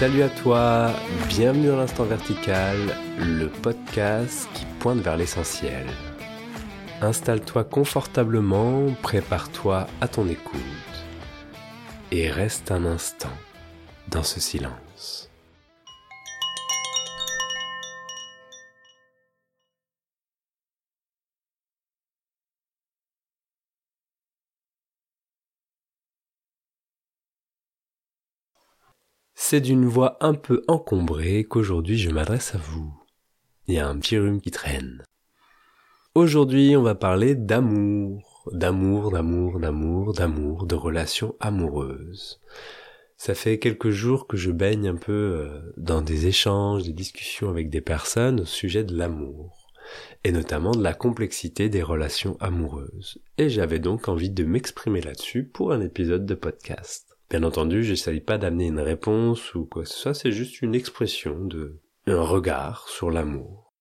Salut à toi, bienvenue dans l'instant vertical, le podcast qui pointe vers l'essentiel. Installe-toi confortablement, prépare-toi à ton écoute et reste un instant dans ce silence. C'est d'une voix un peu encombrée qu'aujourd'hui je m'adresse à vous. Il y a un petit rhume qui traîne. Aujourd'hui, on va parler d'amour, d'amour, d'amour, d'amour, d'amour, de relations amoureuses. Ça fait quelques jours que je baigne un peu euh, dans des échanges, des discussions avec des personnes au sujet de l'amour, et notamment de la complexité des relations amoureuses. Et j'avais donc envie de m'exprimer là-dessus pour un épisode de podcast. Bien entendu, j'essaye pas d'amener une réponse ou quoi que ce soit, c'est juste une expression de un regard sur l'amour.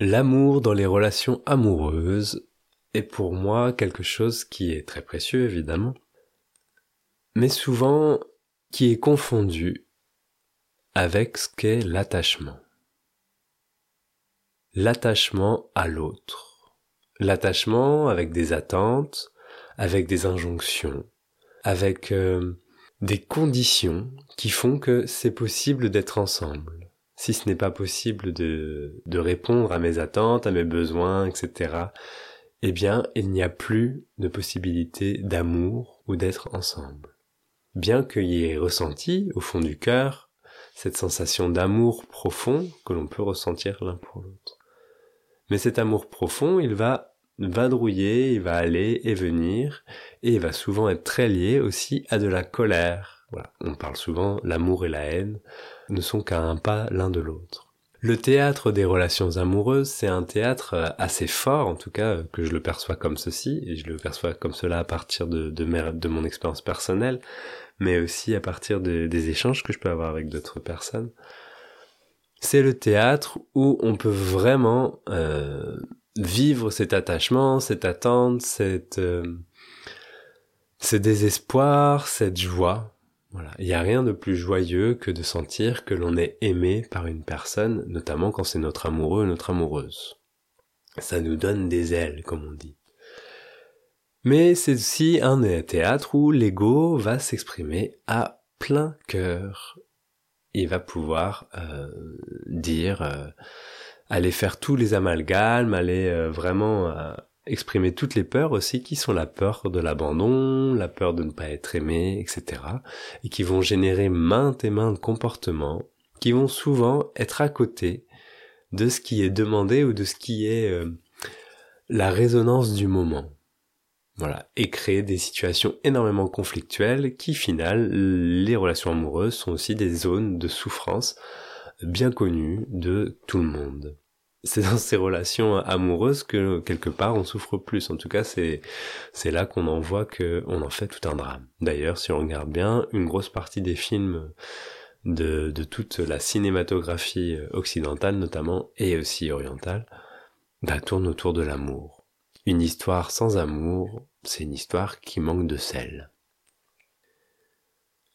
L'amour dans les relations amoureuses est pour moi quelque chose qui est très précieux évidemment, mais souvent qui est confondu avec ce qu'est l'attachement. L'attachement à l'autre. L'attachement avec des attentes, avec des injonctions, avec euh, des conditions qui font que c'est possible d'être ensemble. Si ce n'est pas possible de, de répondre à mes attentes, à mes besoins, etc., eh bien, il n'y a plus de possibilité d'amour ou d'être ensemble. Bien qu'il y ait ressenti, au fond du cœur, cette sensation d'amour profond que l'on peut ressentir l'un pour l'autre. Mais cet amour profond, il va vadrouiller, il va aller et venir, et il va souvent être très lié aussi à de la colère. Voilà. On parle souvent, l'amour et la haine ne sont qu'à un pas l'un de l'autre. Le théâtre des relations amoureuses, c'est un théâtre euh, assez fort, en tout cas, euh, que je le perçois comme ceci, et je le perçois comme cela à partir de, de, mon expérience personnelle, mais aussi à partir des échanges que je peux avoir avec d'autres personnes. C'est le théâtre où on peut vraiment euh, vivre cet attachement, cette attente, cette, euh, ce désespoir, cette joie. Voilà. Il n'y a rien de plus joyeux que de sentir que l'on est aimé par une personne, notamment quand c'est notre amoureux, notre amoureuse. Ça nous donne des ailes, comme on dit. Mais c'est aussi un théâtre où l'ego va s'exprimer à plein cœur. Il va pouvoir euh, dire euh, aller faire tous les amalgames, aller euh, vraiment euh, exprimer toutes les peurs aussi qui sont la peur de l'abandon, la peur de ne pas être aimé, etc. et qui vont générer maintes et maintes comportements qui vont souvent être à côté de ce qui est demandé ou de ce qui est euh, la résonance du moment. Voilà, et créer des situations énormément conflictuelles qui, final, les relations amoureuses sont aussi des zones de souffrance bien connu de tout le monde. C'est dans ces relations amoureuses que quelque part on souffre plus. En tout cas, c'est c'est là qu'on en voit que on en fait tout un drame. D'ailleurs, si on regarde bien, une grosse partie des films de, de toute la cinématographie occidentale notamment et aussi orientale, bah, tourne autour de l'amour. Une histoire sans amour, c'est une histoire qui manque de sel.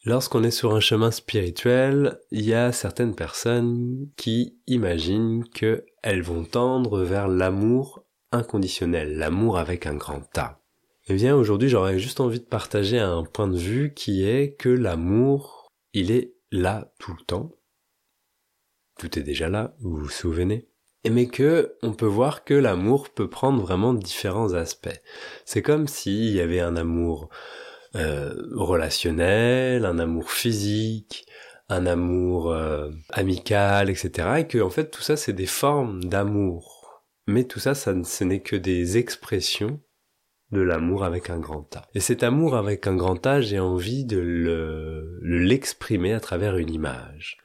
Lorsqu'on est sur un chemin spirituel, il y a certaines personnes qui imaginent qu'elles vont tendre vers l'amour inconditionnel, l'amour avec un grand A. Eh bien, aujourd'hui, j'aurais juste envie de partager un point de vue qui est que l'amour, il est là tout le temps. Tout est déjà là, vous vous souvenez. Mais que on peut voir que l'amour peut prendre vraiment différents aspects. C'est comme s'il y avait un amour relationnel, un amour physique, un amour euh, amical, etc. Et que en fait tout ça c'est des formes d'amour. Mais tout ça, ça ce n'est que des expressions de l'amour avec un grand A. Et cet amour avec un grand A, j'ai envie de le, l'exprimer à travers une image,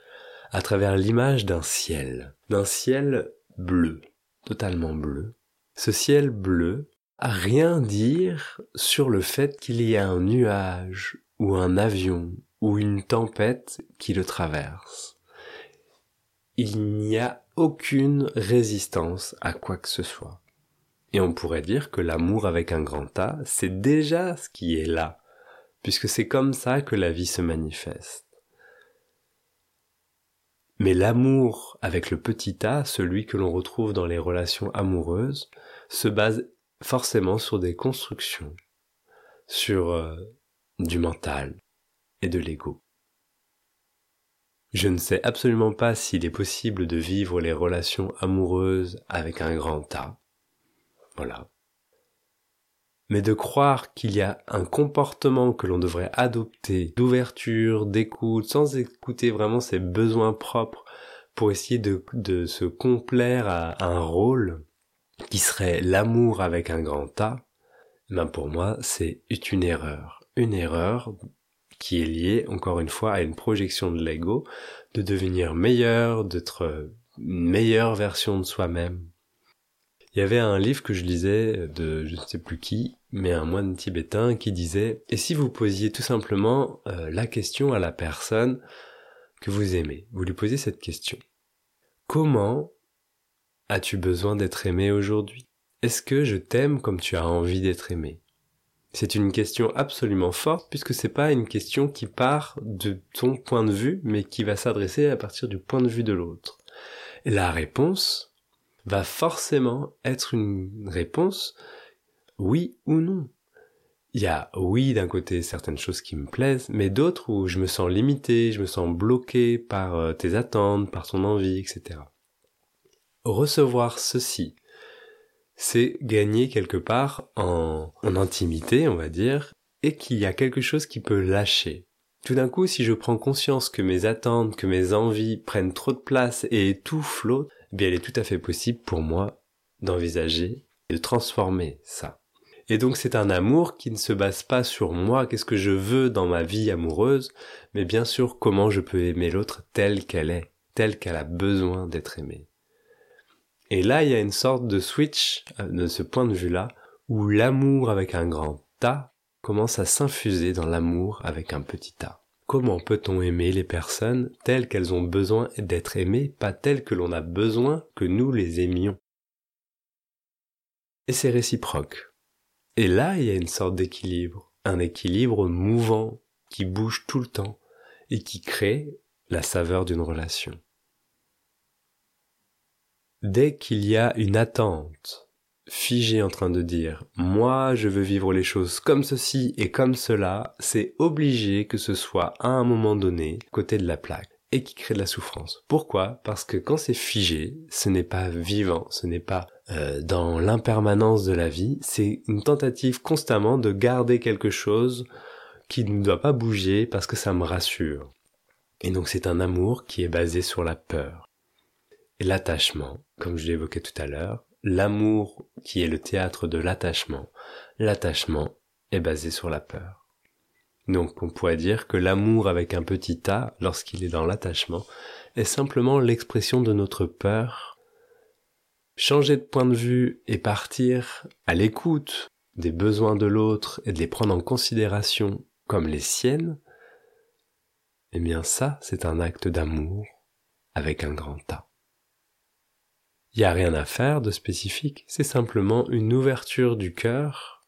à travers l'image d'un ciel, d'un ciel bleu, totalement bleu. Ce ciel bleu, rien dire sur le fait qu'il y a un nuage ou un avion ou une tempête qui le traverse. Il n'y a aucune résistance à quoi que ce soit. Et on pourrait dire que l'amour avec un grand A, c'est déjà ce qui est là, puisque c'est comme ça que la vie se manifeste. Mais l'amour avec le petit a, celui que l'on retrouve dans les relations amoureuses, se base forcément sur des constructions, sur euh, du mental et de l'ego. Je ne sais absolument pas s'il est possible de vivre les relations amoureuses avec un grand A. Voilà. Mais de croire qu'il y a un comportement que l'on devrait adopter, d'ouverture, d'écoute, sans écouter vraiment ses besoins propres pour essayer de, de se complaire à un rôle qui serait l'amour avec un grand A, ben pour moi c'est une erreur. Une erreur qui est liée encore une fois à une projection de l'ego, de devenir meilleur, d'être une meilleure version de soi-même. Il y avait un livre que je lisais de je ne sais plus qui, mais un moine tibétain qui disait Et si vous posiez tout simplement euh, la question à la personne que vous aimez, vous lui posez cette question. Comment as-tu besoin d'être aimé aujourd'hui? Est-ce que je t'aime comme tu as envie d'être aimé? C'est une question absolument forte puisque c'est pas une question qui part de ton point de vue mais qui va s'adresser à partir du point de vue de l'autre. La réponse va forcément être une réponse oui ou non. Il y a oui d'un côté certaines choses qui me plaisent, mais d'autres où je me sens limité, je me sens bloqué par euh, tes attentes, par ton envie, etc. Recevoir ceci c'est gagner quelque part en, intimité, on va dire, et qu'il y a quelque chose qui peut lâcher. Tout d'un coup, si je prends conscience que mes attentes, que mes envies prennent trop de place et tout flotte, eh bien, il est tout à fait possible pour moi d'envisager et de transformer ça. Et donc c'est un amour qui ne se base pas sur moi, qu'est-ce que je veux dans ma vie amoureuse, mais bien sûr comment je peux aimer l'autre telle qu'elle est, telle qu'elle a besoin d'être aimée. Et là, il y a une sorte de switch euh, de ce point de vue-là, où l'amour avec un grand A commence à s'infuser dans l'amour avec un petit A. Comment peut-on aimer les personnes telles qu'elles ont besoin d'être aimées, pas telles que l'on a besoin que nous les aimions? Et c'est réciproque. Et là, il y a une sorte d'équilibre, un équilibre mouvant, qui bouge tout le temps, et qui crée la saveur d'une relation. Dès qu'il y a une attente figée en train de dire moi je veux vivre les choses comme ceci et comme cela, c'est obligé que ce soit à un moment donné côté de la plaque et qui crée de la souffrance. Pourquoi? Parce que quand c'est figé, ce n'est pas vivant, ce n'est pas euh, dans l'impermanence de la vie, c'est une tentative constamment de garder quelque chose qui ne doit pas bouger parce que ça me rassure. Et donc c'est un amour qui est basé sur la peur l'attachement, comme je l'évoquais tout à l'heure, l'amour qui est le théâtre de l'attachement, l'attachement est basé sur la peur. Donc on pourrait dire que l'amour avec un petit a, lorsqu'il est dans l'attachement, est simplement l'expression de notre peur. Changer de point de vue et partir à l'écoute des besoins de l'autre et de les prendre en considération comme les siennes, eh bien ça, c'est un acte d'amour avec un grand A. Il n'y a rien à faire de spécifique, c'est simplement une ouverture du cœur,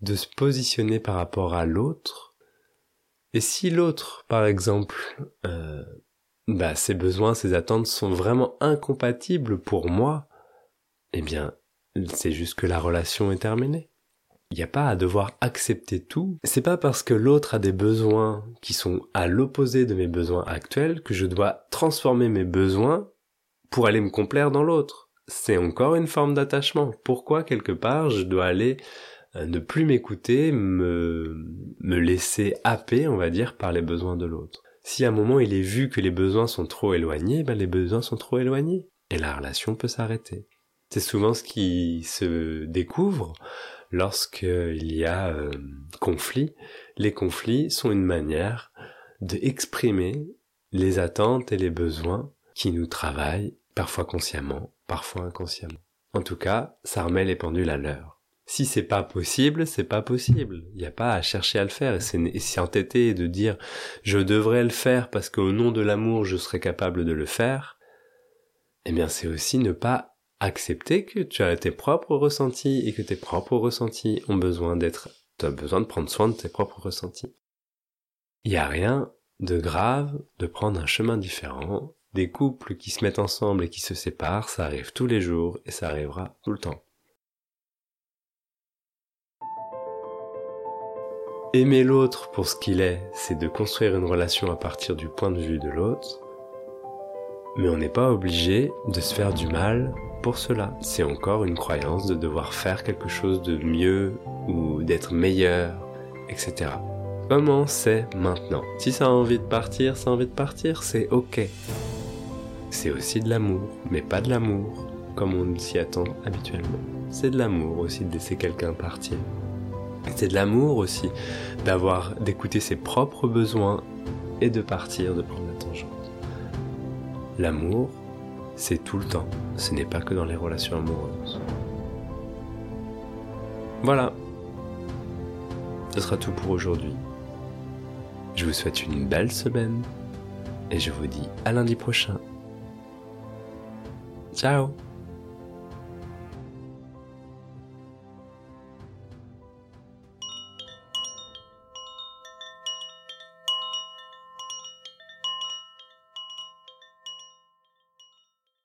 de se positionner par rapport à l'autre. Et si l'autre, par exemple, euh, bah, ses besoins, ses attentes sont vraiment incompatibles pour moi, eh bien, c'est juste que la relation est terminée. Il n'y a pas à devoir accepter tout. C'est pas parce que l'autre a des besoins qui sont à l'opposé de mes besoins actuels que je dois transformer mes besoins pour aller me complaire dans l'autre. C'est encore une forme d'attachement. Pourquoi quelque part je dois aller euh, ne plus m'écouter, me, laisser happer, on va dire, par les besoins de l'autre? Si à un moment il est vu que les besoins sont trop éloignés, ben les besoins sont trop éloignés. Et la relation peut s'arrêter. C'est souvent ce qui se découvre lorsqu'il y a euh, conflit. Les conflits sont une manière d'exprimer les attentes et les besoins qui nous travaillent parfois consciemment, parfois inconsciemment. En tout cas, ça remet les pendules à l'heure. Si c'est pas possible, c'est pas possible. Il n'y a pas à chercher à le faire. Et entêter et de dire je devrais le faire parce qu'au nom de l'amour je serais capable de le faire, eh bien c'est aussi ne pas accepter que tu as tes propres ressentis et que tes propres ressentis ont besoin d'être, tu as besoin de prendre soin de tes propres ressentis. Il n'y a rien de grave de prendre un chemin différent des couples qui se mettent ensemble et qui se séparent, ça arrive tous les jours et ça arrivera tout le temps. Aimer l'autre pour ce qu'il est, c'est de construire une relation à partir du point de vue de l'autre, mais on n'est pas obligé de se faire du mal pour cela. C'est encore une croyance de devoir faire quelque chose de mieux ou d'être meilleur, etc. Comment c'est maintenant? Si ça a envie de partir, ça a envie de partir, c'est ok. C'est aussi de l'amour, mais pas de l'amour comme on s'y attend habituellement. C'est de l'amour aussi de laisser quelqu'un partir. C'est de l'amour aussi d'avoir, d'écouter ses propres besoins et de partir, de prendre la tangente. L'amour, c'est tout le temps. Ce n'est pas que dans les relations amoureuses. Voilà. Ce sera tout pour aujourd'hui. Je vous souhaite une belle semaine et je vous dis à lundi prochain. Ciao